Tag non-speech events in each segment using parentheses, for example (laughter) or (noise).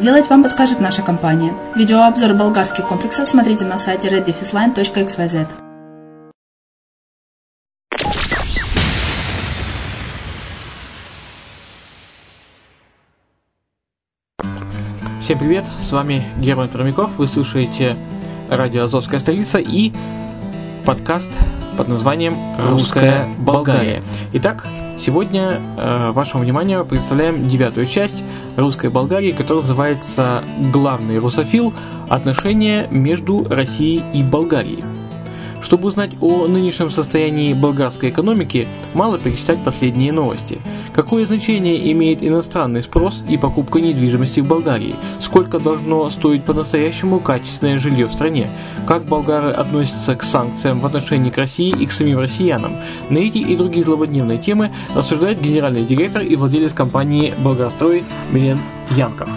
сделать, вам подскажет наша компания. Видеообзор болгарских комплексов смотрите на сайте reddefisline.xyz. Всем привет, с вами Герман Промяков, вы слушаете радио «Азовская столица» и подкаст под названием «Русская Болгария». Итак, сегодня э, вашему вниманию представляем девятую часть «Русской Болгарии», которая называется «Главный русофил. Отношения между Россией и Болгарией». Чтобы узнать о нынешнем состоянии болгарской экономики, мало перечитать последние новости. Какое значение имеет иностранный спрос и покупка недвижимости в Болгарии? Сколько должно стоить по-настоящему качественное жилье в стране? Как болгары относятся к санкциям в отношении к России и к самим россиянам? На эти и другие злободневные темы рассуждает генеральный директор и владелец компании «Болгарстрой» Милен Янков.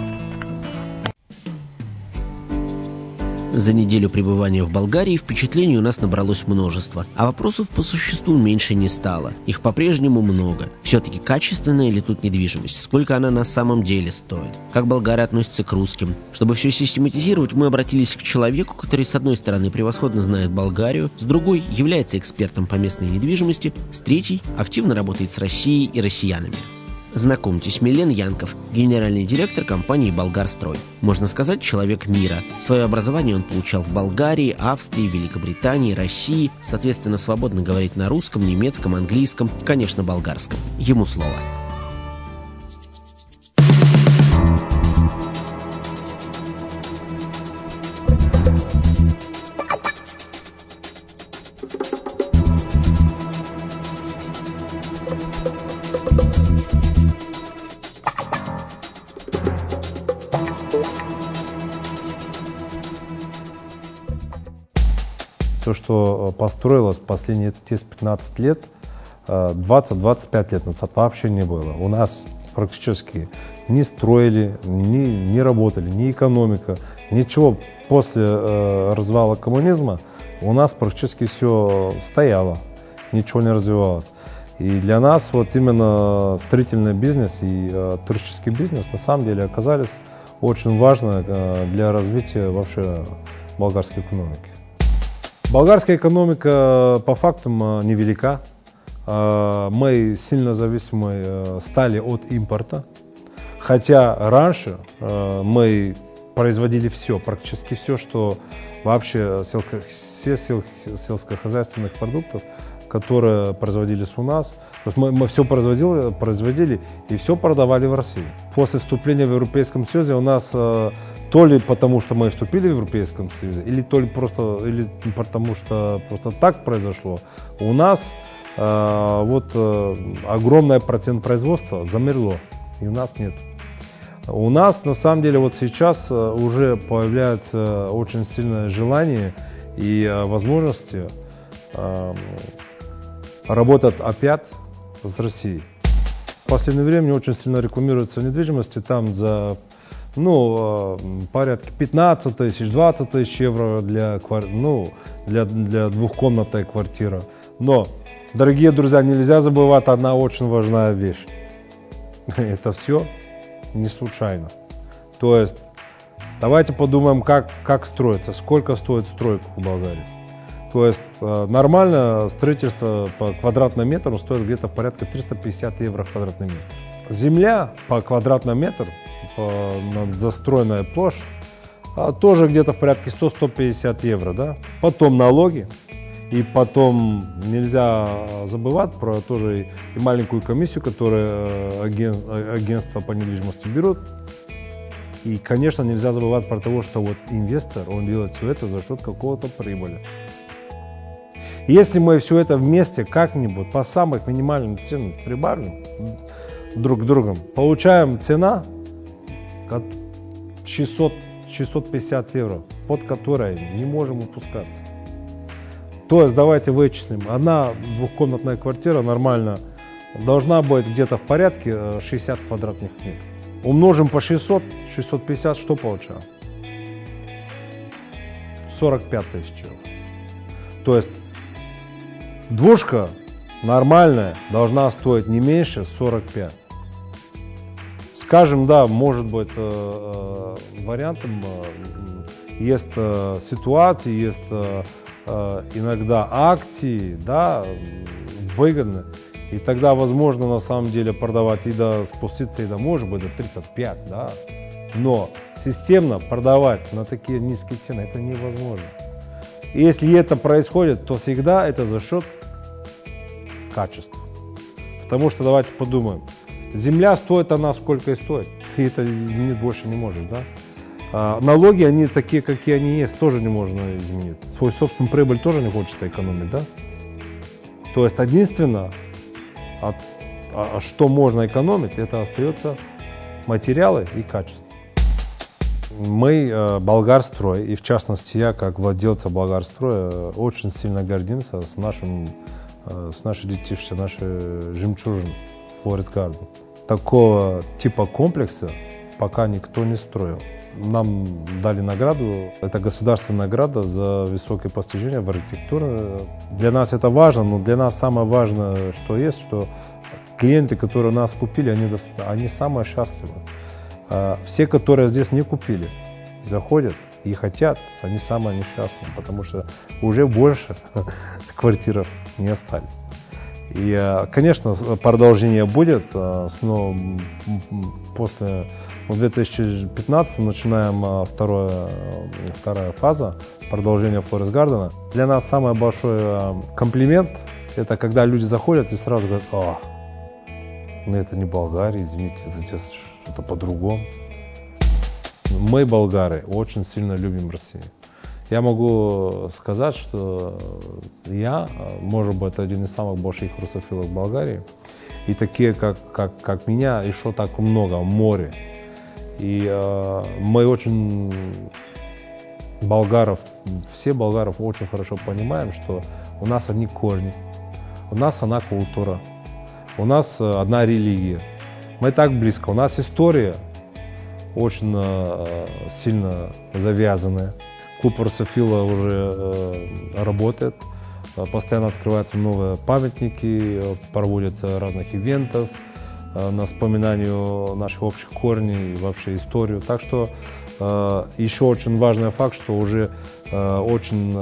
За неделю пребывания в Болгарии впечатлений у нас набралось множество, а вопросов по существу меньше не стало. Их по-прежнему много. Все-таки качественная ли тут недвижимость? Сколько она на самом деле стоит? Как болгары относятся к русским? Чтобы все систематизировать, мы обратились к человеку, который с одной стороны превосходно знает Болгарию, с другой является экспертом по местной недвижимости, с третьей активно работает с Россией и россиянами. Знакомьтесь, Милен Янков, генеральный директор компании «Болгарстрой». Можно сказать, человек мира. Свое образование он получал в Болгарии, Австрии, Великобритании, России. Соответственно, свободно говорит на русском, немецком, английском конечно, болгарском. Ему слово. То, что э, построилось последние 10-15 лет, 20-25 э, лет назад вообще не было. У нас практически не строили, не, не работали, ни экономика, ничего. После э, развала коммунизма у нас практически все стояло, ничего не развивалось. И для нас вот именно строительный бизнес и э, туристический бизнес на самом деле оказались очень важны э, для развития вообще болгарской экономики. Болгарская экономика по фактам э, невелика. Э, мы сильно зависимы э, стали от импорта. Хотя раньше мы производили все, практически все, что вообще все сельскохозяйственных продуктов, которые производились у нас. То есть мы, мы все производили, производили и все продавали в России. после вступления в Европейском Союзе у нас э, то ли потому, что мы вступили в Европейском Союзе, или то ли просто, или потому что просто так произошло, у нас э, вот э, огромный процент производства замерло, и у нас нет. У нас на самом деле вот сейчас э, уже появляется очень сильное желание и э, возможности э, работать опять с Россией. В последнее время очень сильно рекламируется недвижимость, там за ну, порядка 15 тысяч, 20 тысяч евро для, ну, для, для двухкомнатной квартиры. Но, дорогие друзья, нельзя забывать одна очень важная вещь. (laughs) Это все не случайно. То есть, давайте подумаем, как, как строится, сколько стоит стройка в Болгарии. То есть э, нормально строительство по квадратному метру стоит где-то порядка 350 евро квадратный метр. Земля по квадратному метру, застроенная площадь, а тоже где-то в порядке 100-150 евро. Да? Потом налоги, и потом нельзя забывать про тоже и маленькую комиссию, которую э, агентство, по недвижимости берут. И, конечно, нельзя забывать про то, что вот инвестор, он делает все это за счет какого-то прибыли. Если мы все это вместе как-нибудь по самых минимальным ценам прибавим друг к другу, получаем цена 600, 650 евро, под которой не можем упускаться. То есть давайте вычислим, одна двухкомнатная квартира нормально должна быть где-то в порядке 60 э, квадратных метров. Умножим по 600, 650, что получаем? 45 тысяч евро. То есть Двушка нормальная должна стоить не меньше 45. Скажем, да, может быть э, э, вариантом э, есть э, ситуации, есть э, э, иногда акции, да, выгодны. И тогда возможно на самом деле продавать и до спуститься и до может быть до 35, да. Но системно продавать на такие низкие цены это невозможно. Если это происходит, то всегда это за счет качества. Потому что давайте подумаем. Земля стоит она сколько и стоит. Ты это изменить больше не можешь, да? А, налоги, они такие, какие они есть, тоже не можно изменить. Свой собственный прибыль тоже не хочется экономить, да? То есть единственное, от, а, что можно экономить, это остается материалы и качество. Мы, э, Болгарстрой, и в частности я, как владельца Болгарстроя, очень сильно гордимся с нашим, э, с нашей детище, нашей жемчужин Флорис Гарден. Такого типа комплекса пока никто не строил. Нам дали награду, это государственная награда за высокие постижения в архитектуре. Для нас это важно, но для нас самое важное, что есть, что клиенты, которые нас купили, они, они самые счастливы. А, все, которые здесь не купили, заходят и хотят, они самые несчастные, потому что уже больше (laughs) квартиров не остались. И, а, конечно, продолжение будет, а, но после в 2015 начинаем второе, вторая фаза продолжения Флорис Гардена. Для нас самый большой комплимент – это когда люди заходят и сразу говорят, о, ну это не Болгария, извините, это здесь что-то по-другому. Мы, болгары, очень сильно любим Россию. Я могу сказать, что я, может быть, один из самых больших русофилов Болгарии. И такие, как, как, как меня, еще так много, море. И э, мы очень болгаров, все болгаров очень хорошо понимаем, что у нас одни корни, у нас одна культура, у нас э, одна религия. Мы так близко. У нас история очень э, сильно завязанная. Клуб Русофила уже э, работает. Постоянно открываются новые памятники, проводятся разных ивентов на вспоминанию наших общих корней и вообще историю. Так что еще очень важный факт, что уже очень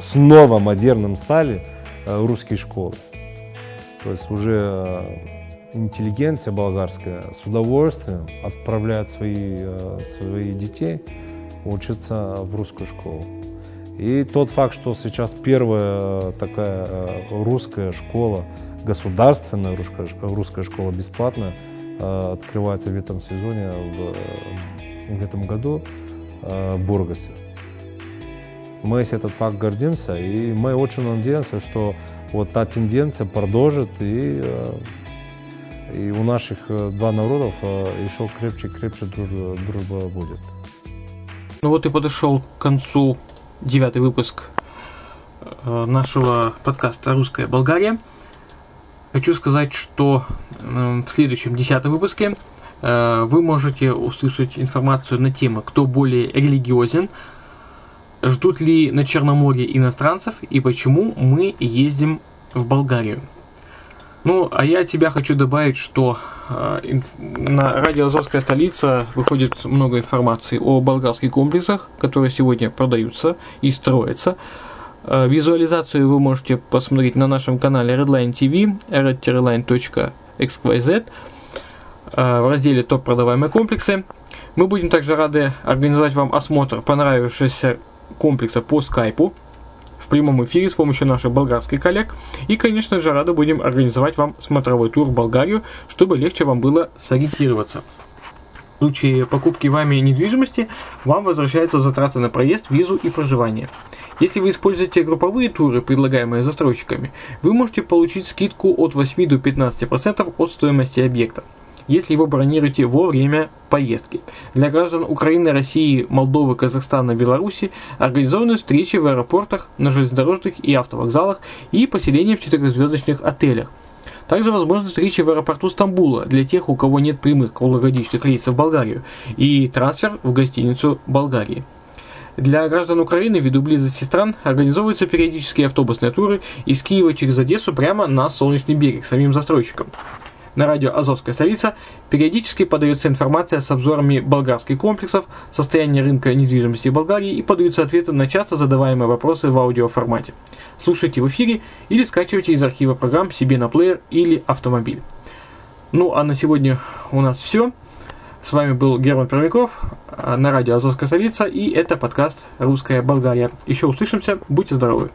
снова модерным стали русские школы. То есть уже интеллигенция болгарская с удовольствием отправляет свои, э, своих детей учиться в русскую школу. И тот факт, что сейчас первая такая э, русская школа, государственная русская, русская школа бесплатная, э, открывается в этом сезоне, в, в этом году э, в Бургасе. Мы с этот факт гордимся, и мы очень надеемся, что вот та тенденция продолжит, и, э, и у наших э, два народов э, еще крепче крепче дружба, дружба будет. Ну вот и подошел к концу девятый выпуск нашего подкаста «Русская Болгария». Хочу сказать, что в следующем десятом выпуске вы можете услышать информацию на тему «Кто более религиозен?», ждут ли на Черноморье иностранцев и почему мы ездим в Болгарию. Ну, а я тебя хочу добавить, что э, на радио «Азовская столица» выходит много информации о болгарских комплексах, которые сегодня продаются и строятся. Э, визуализацию вы можете посмотреть на нашем канале Redline TV, redline.xyz э, в разделе «Топ продаваемые комплексы». Мы будем также рады организовать вам осмотр понравившейся комплекса по скайпу в прямом эфире с помощью наших болгарских коллег. И, конечно же, рады будем организовать вам смотровой тур в Болгарию, чтобы легче вам было сориентироваться. В случае покупки вами недвижимости вам возвращаются затраты на проезд, визу и проживание. Если вы используете групповые туры, предлагаемые застройщиками, вы можете получить скидку от 8 до 15% от стоимости объекта если его бронируете во время поездки. Для граждан Украины, России, Молдовы, Казахстана, Беларуси организованы встречи в аэропортах, на железнодорожных и автовокзалах и поселения в четырехзвездочных отелях. Также возможны встречи в аэропорту Стамбула для тех, у кого нет прямых круглогодичных рейсов в Болгарию и трансфер в гостиницу Болгарии. Для граждан Украины ввиду близости стран организовываются периодические автобусные туры из Киева через Одессу прямо на Солнечный берег самим застройщикам на радио «Азовская столица» периодически подается информация с обзорами болгарских комплексов, состояния рынка недвижимости Болгарии и подаются ответы на часто задаваемые вопросы в аудиоформате. Слушайте в эфире или скачивайте из архива программ себе на плеер или автомобиль. Ну а на сегодня у нас все. С вами был Герман Пермяков на радио «Азовская столица» и это подкаст «Русская Болгария». Еще услышимся, будьте здоровы!